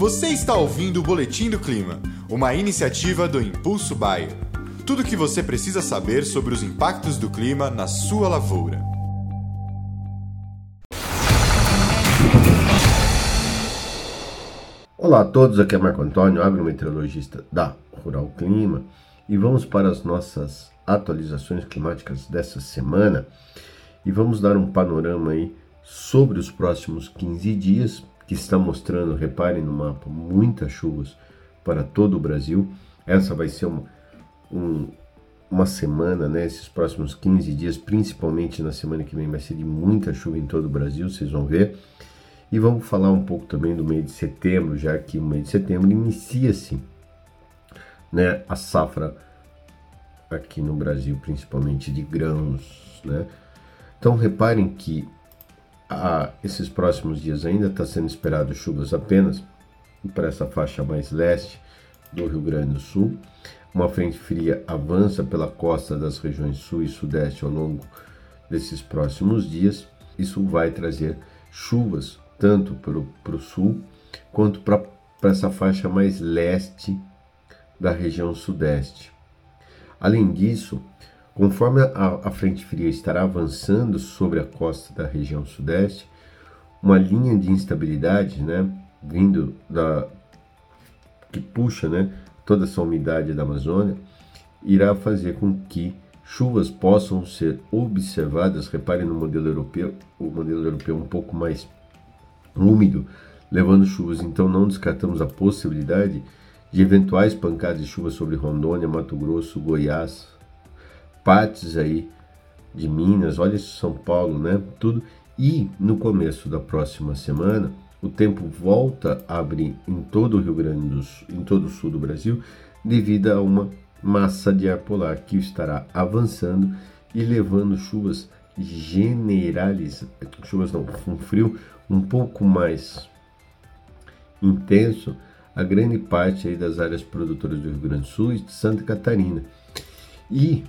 Você está ouvindo o Boletim do Clima, uma iniciativa do Impulso Bayer. Tudo o que você precisa saber sobre os impactos do clima na sua lavoura. Olá a todos, aqui é Marco Antônio, agrometeorologista da Rural Clima, e vamos para as nossas atualizações climáticas dessa semana e vamos dar um panorama aí sobre os próximos 15 dias, que está mostrando, reparem no mapa, muitas chuvas para todo o Brasil. Essa vai ser uma, um, uma semana, né? Esses próximos 15 dias, principalmente na semana que vem, vai ser de muita chuva em todo o Brasil, vocês vão ver. E vamos falar um pouco também do mês de setembro, já que o mês de setembro inicia-se né, a safra aqui no Brasil, principalmente de grãos, né? Então reparem que a, esses próximos dias ainda está sendo esperado chuvas apenas para essa faixa mais leste do Rio Grande do Sul. Uma frente fria avança pela costa das regiões sul e sudeste ao longo desses próximos dias. Isso vai trazer chuvas tanto para o sul quanto para essa faixa mais leste da região sudeste. Além disso, conforme a, a, frente fria estará avançando sobre a costa da região sudeste, uma linha de instabilidade, né, vindo da que puxa, né, toda essa umidade da Amazônia, irá fazer com que chuvas possam ser observadas. Reparem no modelo europeu, o modelo europeu um pouco mais úmido, levando chuvas. Então não descartamos a possibilidade de eventuais pancadas de chuva sobre Rondônia, Mato Grosso, Goiás, partes aí de Minas, olha São Paulo, né? Tudo. E no começo da próxima semana, o tempo volta a abrir em todo o Rio Grande do Sul, em todo o sul do Brasil, devido a uma massa de ar polar que estará avançando e levando chuvas generalizadas, chuvas não, um frio um pouco mais intenso a grande parte aí das áreas produtoras do Rio Grande do Sul e de Santa Catarina. E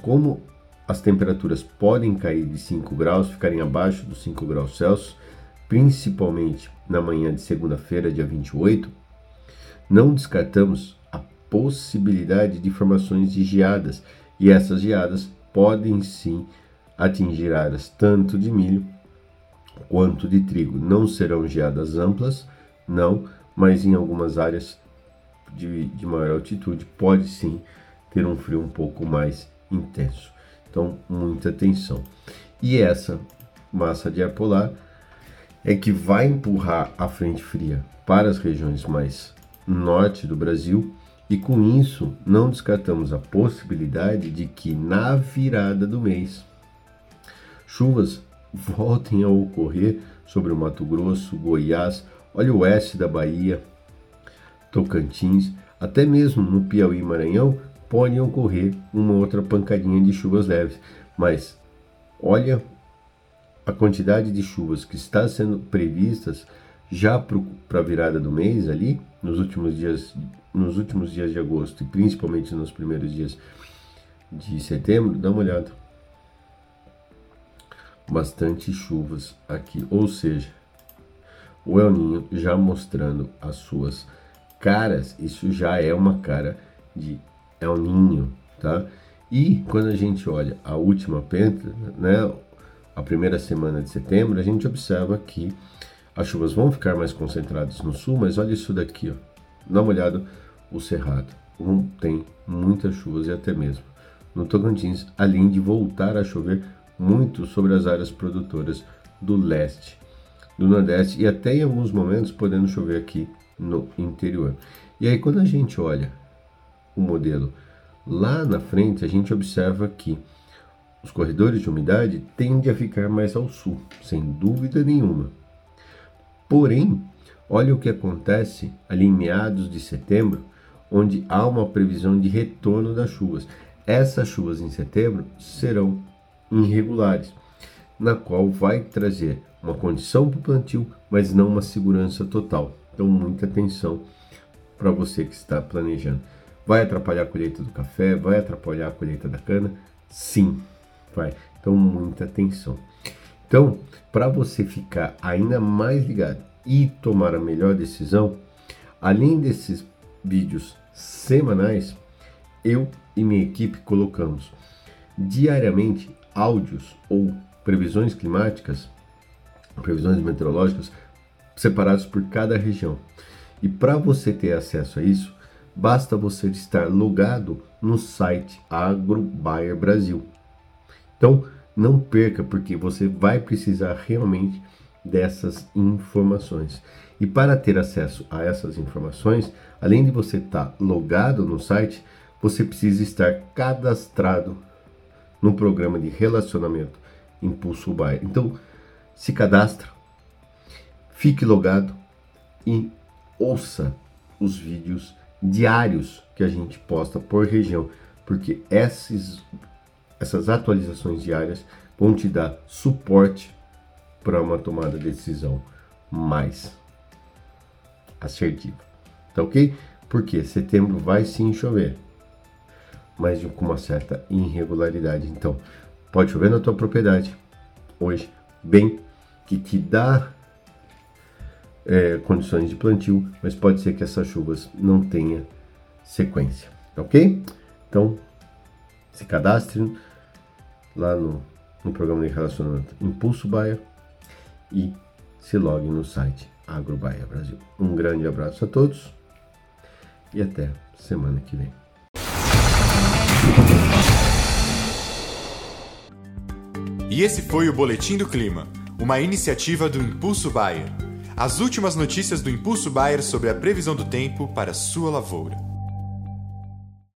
como as temperaturas podem cair de 5 graus, ficarem abaixo dos 5 graus Celsius, principalmente na manhã de segunda-feira, dia 28, não descartamos a possibilidade de formações de geadas, e essas geadas podem sim atingir áreas tanto de milho quanto de trigo. Não serão geadas amplas, não, mas em algumas áreas de, de maior altitude pode sim ter um frio um pouco mais intenso. Então, muita atenção. E essa massa de ar polar é que vai empurrar a frente fria para as regiões mais norte do Brasil e com isso não descartamos a possibilidade de que na virada do mês chuvas voltem a ocorrer sobre o Mato Grosso, Goiás, Olha o oeste da Bahia, Tocantins, até mesmo no Piauí e Maranhão, podem ocorrer uma outra pancadinha de chuvas leves. Mas olha a quantidade de chuvas que está sendo previstas já para a virada do mês ali, nos últimos dias, nos últimos dias de agosto e principalmente nos primeiros dias de setembro, dá uma olhada. Bastante chuvas aqui, ou seja, o El Ninho já mostrando as suas caras, isso já é uma cara de El Ninho, tá? E quando a gente olha a última penta, né, a primeira semana de setembro, a gente observa que as chuvas vão ficar mais concentradas no sul, mas olha isso daqui, ó. Dá uma olhada o Cerrado. Um, tem muitas chuvas e até mesmo no Tocantins, além de voltar a chover muito sobre as áreas produtoras do leste do Nordeste e até em alguns momentos podendo chover aqui no interior. E aí quando a gente olha o modelo lá na frente, a gente observa que os corredores de umidade tendem a ficar mais ao sul, sem dúvida nenhuma. Porém, olha o que acontece ali em meados de setembro, onde há uma previsão de retorno das chuvas. Essas chuvas em setembro serão irregulares, na qual vai trazer uma condição para o plantio, mas não uma segurança total. Então, muita atenção para você que está planejando. Vai atrapalhar a colheita do café? Vai atrapalhar a colheita da cana? Sim, vai. Então, muita atenção. Então, para você ficar ainda mais ligado e tomar a melhor decisão, Além desses vídeos semanais, eu e minha equipe colocamos diariamente áudios ou previsões climáticas, previsões meteorológicas separados por cada região. E para você ter acesso a isso, basta você estar logado no site AgroBuyer Brasil. Então, não perca, porque você vai precisar realmente dessas informações. E para ter acesso a essas informações, além de você estar logado no site, você precisa estar cadastrado no programa de relacionamento Impulso Buyer. Então, se cadastra, fique logado e ouça os vídeos diários que a gente posta por região, porque esses, essas atualizações diárias vão te dar suporte para uma tomada de decisão mais assertiva. Tá ok? Porque setembro vai sim chover, mas com uma certa irregularidade. Então, pode chover na tua propriedade hoje, bem que te dá é, condições de plantio, mas pode ser que essas chuvas não tenha sequência, ok? Então, se cadastre lá no, no programa de relacionamento Impulso Baia e se logue no site Agrobaia Brasil. Um grande abraço a todos e até semana que vem. E esse foi o Boletim do Clima, uma iniciativa do Impulso Bayer. As últimas notícias do Impulso Bayer sobre a previsão do tempo para sua lavoura.